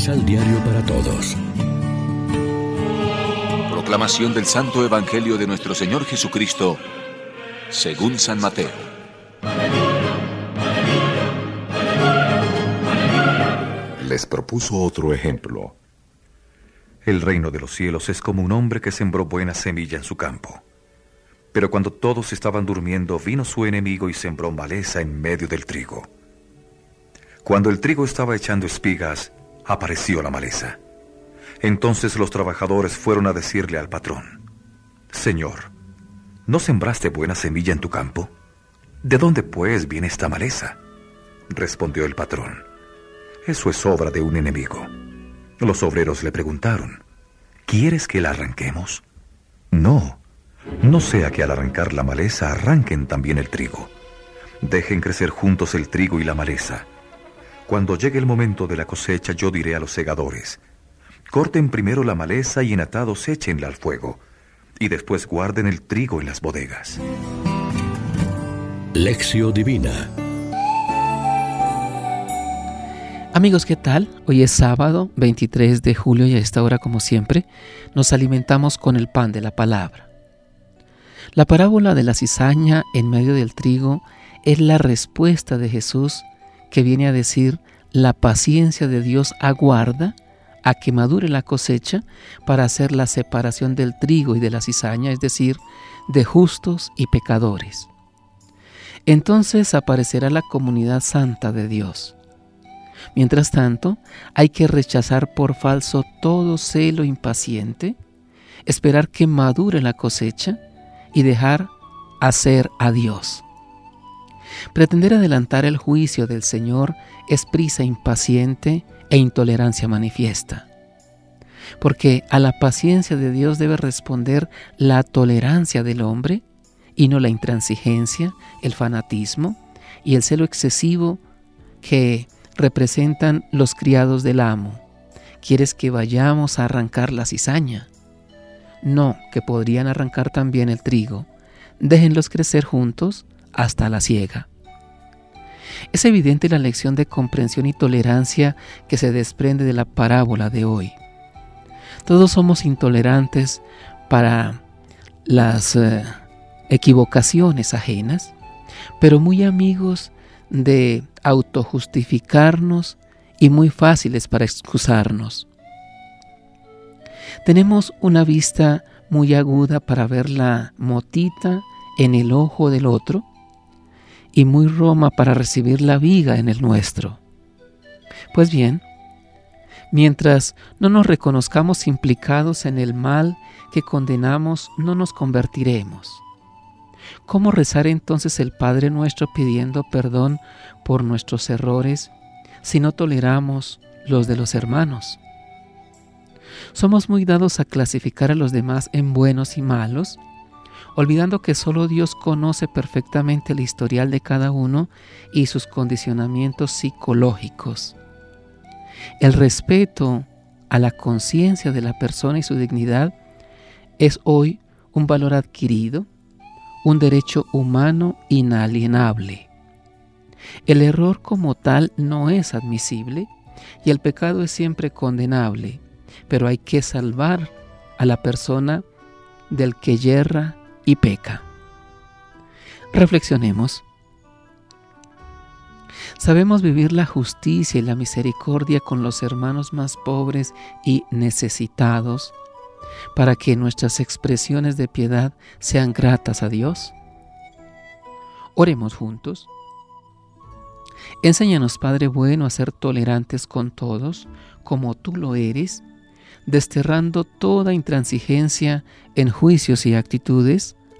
Misal Diario para Todos. Proclamación del Santo Evangelio de nuestro Señor Jesucristo, según San Mateo. Les propuso otro ejemplo. El reino de los cielos es como un hombre que sembró buena semilla en su campo. Pero cuando todos estaban durmiendo, vino su enemigo y sembró maleza en medio del trigo. Cuando el trigo estaba echando espigas, apareció la maleza. Entonces los trabajadores fueron a decirle al patrón, Señor, ¿no sembraste buena semilla en tu campo? ¿De dónde pues viene esta maleza? Respondió el patrón, Eso es obra de un enemigo. Los obreros le preguntaron, ¿Quieres que la arranquemos? No, no sea que al arrancar la maleza arranquen también el trigo. Dejen crecer juntos el trigo y la maleza cuando llegue el momento de la cosecha, yo diré a los segadores, corten primero la maleza y en atados échenla al fuego, y después guarden el trigo en las bodegas. Lección Divina Amigos, ¿qué tal? Hoy es sábado 23 de julio y a esta hora, como siempre, nos alimentamos con el pan de la palabra. La parábola de la cizaña en medio del trigo es la respuesta de Jesús que viene a decir, la paciencia de Dios aguarda a que madure la cosecha para hacer la separación del trigo y de la cizaña, es decir, de justos y pecadores. Entonces aparecerá la comunidad santa de Dios. Mientras tanto, hay que rechazar por falso todo celo impaciente, esperar que madure la cosecha y dejar hacer a Dios. Pretender adelantar el juicio del Señor es prisa impaciente e intolerancia manifiesta. Porque a la paciencia de Dios debe responder la tolerancia del hombre y no la intransigencia, el fanatismo y el celo excesivo que representan los criados del amo. ¿Quieres que vayamos a arrancar la cizaña? No, que podrían arrancar también el trigo. Déjenlos crecer juntos hasta la ciega. Es evidente la lección de comprensión y tolerancia que se desprende de la parábola de hoy. Todos somos intolerantes para las eh, equivocaciones ajenas, pero muy amigos de autojustificarnos y muy fáciles para excusarnos. Tenemos una vista muy aguda para ver la motita en el ojo del otro y muy Roma para recibir la viga en el nuestro. Pues bien, mientras no nos reconozcamos implicados en el mal que condenamos, no nos convertiremos. ¿Cómo rezar entonces el Padre nuestro pidiendo perdón por nuestros errores si no toleramos los de los hermanos? Somos muy dados a clasificar a los demás en buenos y malos olvidando que solo Dios conoce perfectamente el historial de cada uno y sus condicionamientos psicológicos. El respeto a la conciencia de la persona y su dignidad es hoy un valor adquirido, un derecho humano inalienable. El error como tal no es admisible y el pecado es siempre condenable, pero hay que salvar a la persona del que yerra y peca. Reflexionemos. Sabemos vivir la justicia y la misericordia con los hermanos más pobres y necesitados para que nuestras expresiones de piedad sean gratas a Dios. Oremos juntos. Enséñanos, Padre bueno, a ser tolerantes con todos, como tú lo eres, desterrando toda intransigencia en juicios y actitudes.